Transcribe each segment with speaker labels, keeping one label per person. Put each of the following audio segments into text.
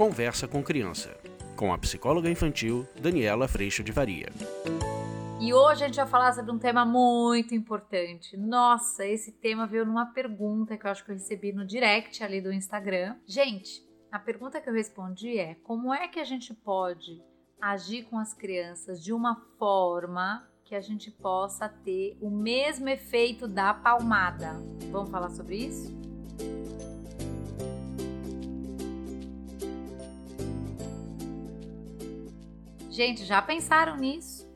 Speaker 1: Conversa com Criança, com a psicóloga infantil Daniela Freixo de Varia.
Speaker 2: E hoje a gente vai falar sobre um tema muito importante. Nossa, esse tema veio numa pergunta que eu acho que eu recebi no direct ali do Instagram. Gente, a pergunta que eu respondi é: como é que a gente pode agir com as crianças de uma forma que a gente possa ter o mesmo efeito da palmada? Vamos falar sobre isso? Gente, já pensaram nisso?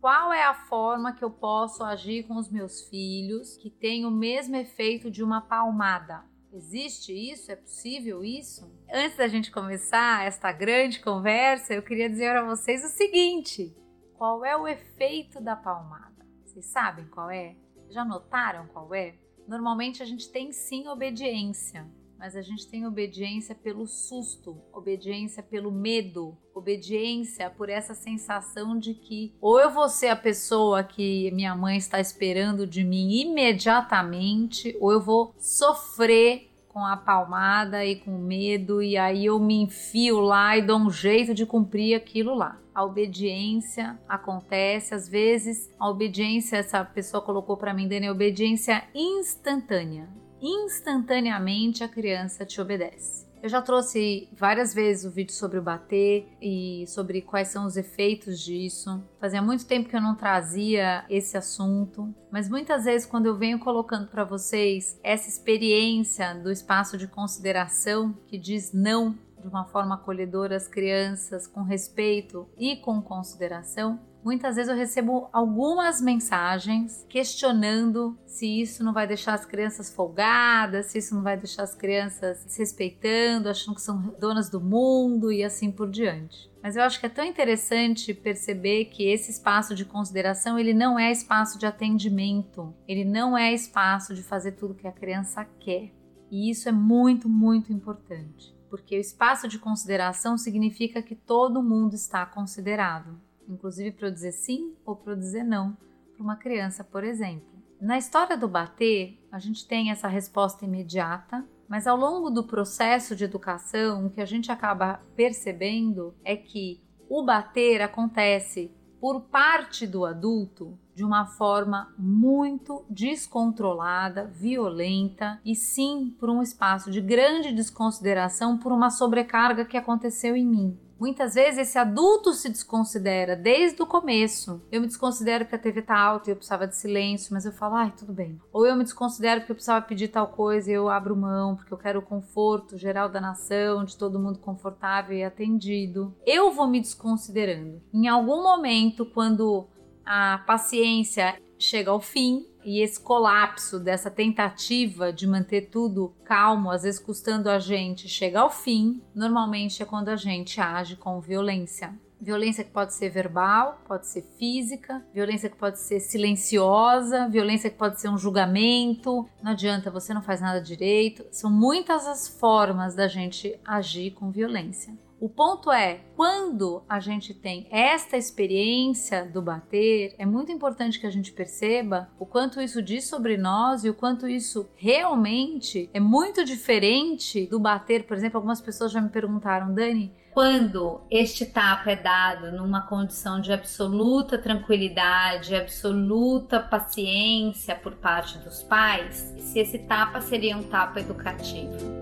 Speaker 2: Qual é a forma que eu posso agir com os meus filhos que tem o mesmo efeito de uma palmada? Existe isso? É possível isso? Antes da gente começar esta grande conversa, eu queria dizer para vocês o seguinte: qual é o efeito da palmada? Vocês sabem qual é? Já notaram qual é? Normalmente a gente tem sim obediência, mas a gente tem obediência pelo susto, obediência pelo medo, obediência por essa sensação de que ou eu vou ser a pessoa que minha mãe está esperando de mim imediatamente, ou eu vou sofrer com a palmada e com medo, e aí eu me enfio lá e dou um jeito de cumprir aquilo lá. A obediência acontece, às vezes, a obediência, essa pessoa colocou para mim, Dani, é obediência instantânea instantaneamente a criança te obedece. Eu já trouxe várias vezes o vídeo sobre o bater e sobre quais são os efeitos disso. Fazia muito tempo que eu não trazia esse assunto, mas muitas vezes quando eu venho colocando para vocês essa experiência do espaço de consideração que diz não de uma forma acolhedora às crianças, com respeito e com consideração, muitas vezes eu recebo algumas mensagens questionando se isso não vai deixar as crianças folgadas, se isso não vai deixar as crianças se respeitando, achando que são donas do mundo e assim por diante. Mas eu acho que é tão interessante perceber que esse espaço de consideração, ele não é espaço de atendimento, ele não é espaço de fazer tudo que a criança quer. E isso é muito, muito importante, porque o espaço de consideração significa que todo mundo está considerado inclusive para eu dizer sim ou para eu dizer não para uma criança, por exemplo. Na história do bater, a gente tem essa resposta imediata, mas ao longo do processo de educação, o que a gente acaba percebendo é que o bater acontece por parte do adulto de uma forma muito descontrolada, violenta e sim por um espaço de grande desconsideração por uma sobrecarga que aconteceu em mim. Muitas vezes esse adulto se desconsidera desde o começo. Eu me desconsidero que a TV tá alta e eu precisava de silêncio, mas eu falo, ai, tudo bem. Ou eu me desconsidero porque eu precisava pedir tal coisa e eu abro mão, porque eu quero o conforto geral da nação, de todo mundo confortável e atendido. Eu vou me desconsiderando. Em algum momento, quando a paciência chega ao fim, e esse colapso dessa tentativa de manter tudo calmo, às vezes custando a gente, chega ao fim, normalmente é quando a gente age com violência. Violência que pode ser verbal, pode ser física, violência que pode ser silenciosa, violência que pode ser um julgamento. Não adianta, você não faz nada direito. São muitas as formas da gente agir com violência. O ponto é, quando a gente tem esta experiência do bater, é muito importante que a gente perceba o quanto isso diz sobre nós e o quanto isso realmente é muito diferente do bater. Por exemplo, algumas pessoas já me perguntaram, Dani, quando este tapa é dado numa condição de absoluta tranquilidade, absoluta paciência por parte dos pais, se esse tapa seria um tapa educativo.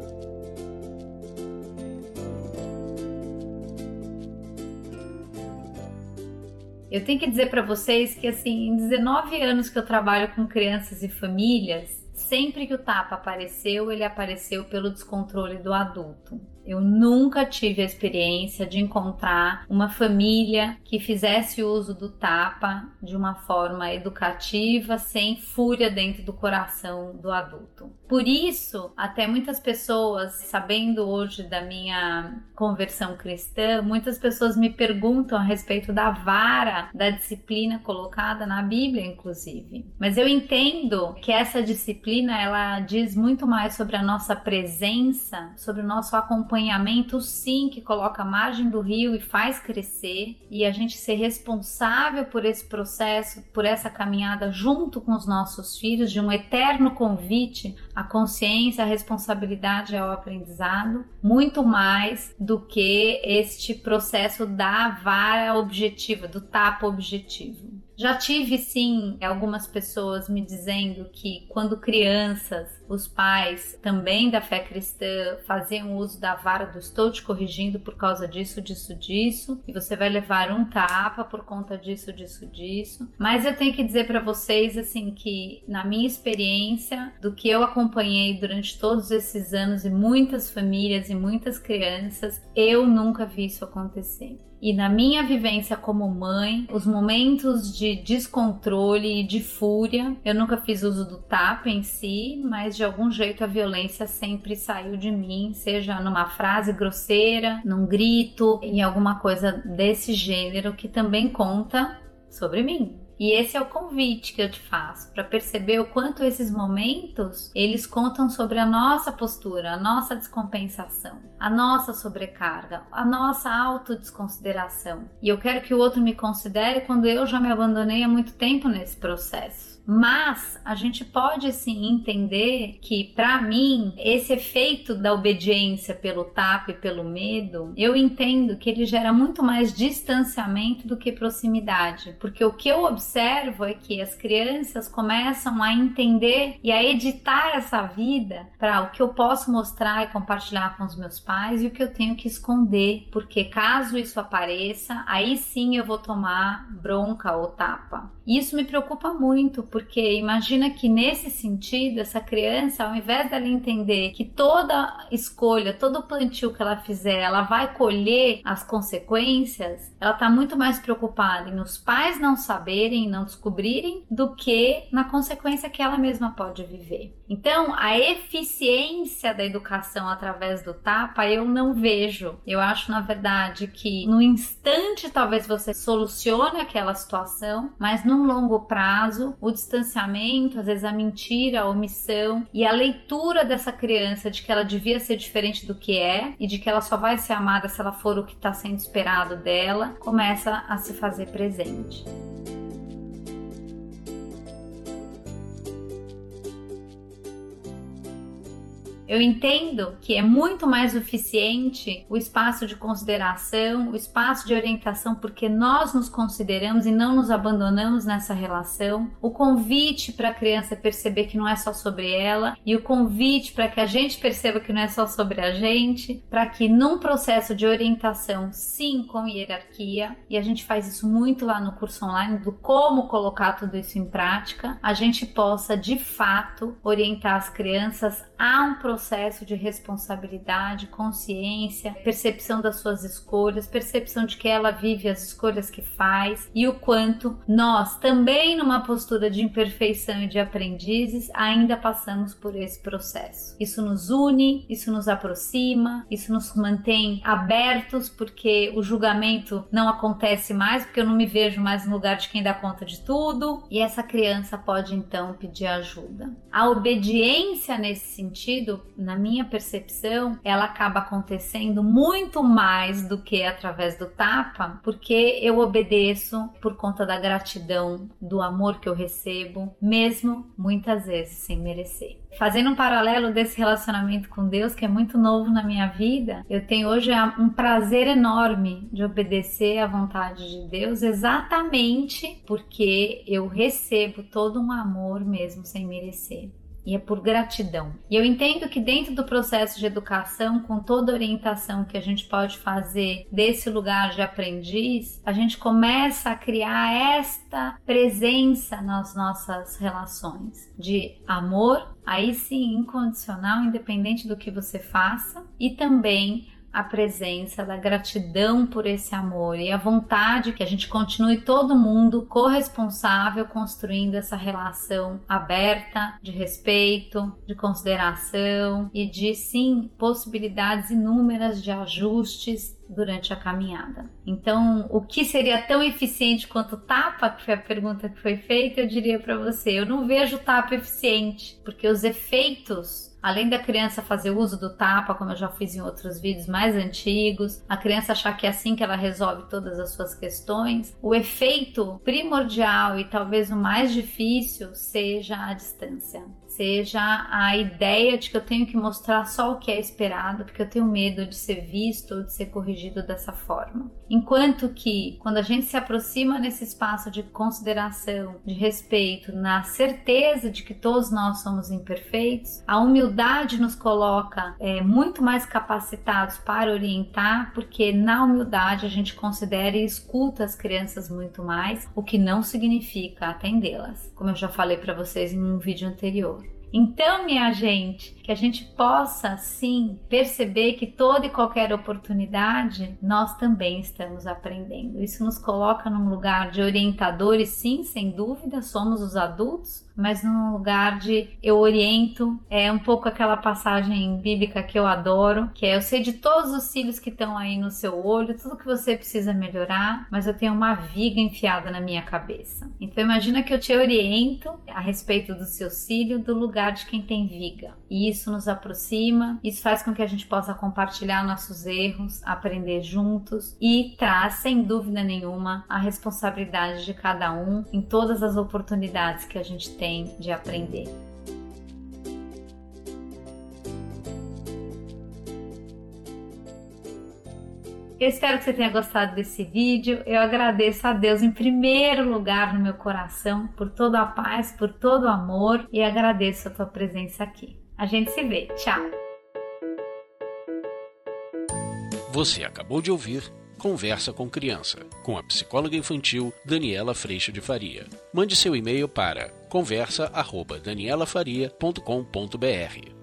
Speaker 2: Eu tenho que dizer para vocês que assim, em 19 anos que eu trabalho com crianças e famílias, sempre que o tapa apareceu, ele apareceu pelo descontrole do adulto. Eu nunca tive a experiência de encontrar uma família que fizesse uso do tapa de uma forma educativa, sem fúria dentro do coração do adulto. Por isso, até muitas pessoas, sabendo hoje da minha conversão cristã, muitas pessoas me perguntam a respeito da vara da disciplina colocada na Bíblia, inclusive. Mas eu entendo que essa disciplina ela diz muito mais sobre a nossa presença, sobre o nosso acompanhamento acompanhamento, sim, que coloca a margem do rio e faz crescer, e a gente ser responsável por esse processo, por essa caminhada junto com os nossos filhos, de um eterno convite à consciência, à responsabilidade ao aprendizado, muito mais do que este processo da vara objetiva, do tapa objetivo. Já tive sim algumas pessoas me dizendo que quando crianças, os pais também da fé cristã faziam uso da vara do estou te corrigindo por causa disso, disso, disso, e você vai levar um tapa por conta disso, disso, disso. Mas eu tenho que dizer para vocês assim que na minha experiência, do que eu acompanhei durante todos esses anos e muitas famílias e muitas crianças, eu nunca vi isso acontecer. E na minha vivência como mãe, os momentos de descontrole e de fúria, eu nunca fiz uso do tapa em si, mas de algum jeito a violência sempre saiu de mim, seja numa frase grosseira, num grito, em alguma coisa desse gênero que também conta sobre mim. E esse é o convite que eu te faço para perceber o quanto esses momentos eles contam sobre a nossa postura, a nossa descompensação, a nossa sobrecarga, a nossa autodesconsideração. E eu quero que o outro me considere quando eu já me abandonei há muito tempo nesse processo. Mas a gente pode sim entender que, para mim, esse efeito da obediência pelo tapa e pelo medo, eu entendo que ele gera muito mais distanciamento do que proximidade. Porque o que eu observo é que as crianças começam a entender e a editar essa vida para o que eu posso mostrar e compartilhar com os meus pais e o que eu tenho que esconder. Porque caso isso apareça, aí sim eu vou tomar bronca ou tapa. Isso me preocupa muito porque imagina que nesse sentido, essa criança, ao invés dela entender que toda escolha, todo plantio que ela fizer, ela vai colher as consequências, ela está muito mais preocupada em os pais não saberem, não descobrirem, do que na consequência que ela mesma pode viver. Então, a eficiência da educação através do tapa eu não vejo. Eu acho, na verdade, que no instante talvez você solucione aquela situação, mas num longo prazo, o distanciamento, às vezes a mentira, a omissão e a leitura dessa criança de que ela devia ser diferente do que é e de que ela só vai ser amada se ela for o que está sendo esperado dela, começa a se fazer presente. Eu entendo que é muito mais eficiente o espaço de consideração, o espaço de orientação, porque nós nos consideramos e não nos abandonamos nessa relação. O convite para a criança perceber que não é só sobre ela e o convite para que a gente perceba que não é só sobre a gente, para que num processo de orientação, sim, com hierarquia, e a gente faz isso muito lá no curso online do como colocar tudo isso em prática, a gente possa de fato orientar as crianças a um processo processo de responsabilidade, consciência, percepção das suas escolhas, percepção de que ela vive as escolhas que faz e o quanto nós, também numa postura de imperfeição e de aprendizes, ainda passamos por esse processo. Isso nos une, isso nos aproxima, isso nos mantém abertos, porque o julgamento não acontece mais, porque eu não me vejo mais no lugar de quem dá conta de tudo, e essa criança pode então pedir ajuda. A obediência nesse sentido na minha percepção, ela acaba acontecendo muito mais do que através do tapa, porque eu obedeço por conta da gratidão, do amor que eu recebo, mesmo muitas vezes sem merecer. Fazendo um paralelo desse relacionamento com Deus, que é muito novo na minha vida, eu tenho hoje um prazer enorme de obedecer à vontade de Deus, exatamente porque eu recebo todo um amor mesmo sem merecer e é por gratidão. E eu entendo que dentro do processo de educação, com toda a orientação que a gente pode fazer desse lugar de aprendiz, a gente começa a criar esta presença nas nossas relações de amor, aí sim incondicional, independente do que você faça, e também a presença da gratidão por esse amor e a vontade que a gente continue todo mundo corresponsável construindo essa relação aberta de respeito, de consideração e de sim possibilidades inúmeras de ajustes durante a caminhada. Então, o que seria tão eficiente quanto tapa, que foi a pergunta que foi feita, eu diria para você, eu não vejo tapa eficiente, porque os efeitos Além da criança fazer uso do tapa, como eu já fiz em outros vídeos mais antigos, a criança achar que é assim que ela resolve todas as suas questões, o efeito primordial e talvez o mais difícil seja a distância seja a ideia de que eu tenho que mostrar só o que é esperado, porque eu tenho medo de ser visto ou de ser corrigido dessa forma. Enquanto que, quando a gente se aproxima nesse espaço de consideração, de respeito, na certeza de que todos nós somos imperfeitos, a humildade nos coloca é, muito mais capacitados para orientar, porque na humildade a gente considera e escuta as crianças muito mais, o que não significa atendê-las, como eu já falei para vocês em um vídeo anterior. Então, minha gente, que a gente possa sim perceber que toda e qualquer oportunidade nós também estamos aprendendo. Isso nos coloca num lugar de orientadores, sim, sem dúvida, somos os adultos, mas num lugar de eu oriento, é um pouco aquela passagem bíblica que eu adoro, que é eu sei de todos os cílios que estão aí no seu olho, tudo que você precisa melhorar, mas eu tenho uma viga enfiada na minha cabeça. Então imagina que eu te oriento a respeito do seu cílio do lugar de quem tem viga. E isso nos aproxima, isso faz com que a gente possa compartilhar nossos erros, aprender juntos e traz, sem dúvida nenhuma, a responsabilidade de cada um em todas as oportunidades que a gente tem de aprender. Eu espero que você tenha gostado desse vídeo. Eu agradeço a Deus em primeiro lugar no meu coração por toda a paz, por todo o amor e agradeço a tua presença aqui. A gente se vê. Tchau.
Speaker 1: Você acabou de ouvir Conversa com Criança, com a psicóloga infantil Daniela Freixo de Faria. Mande seu e-mail para conversa@danielafaria.com.br.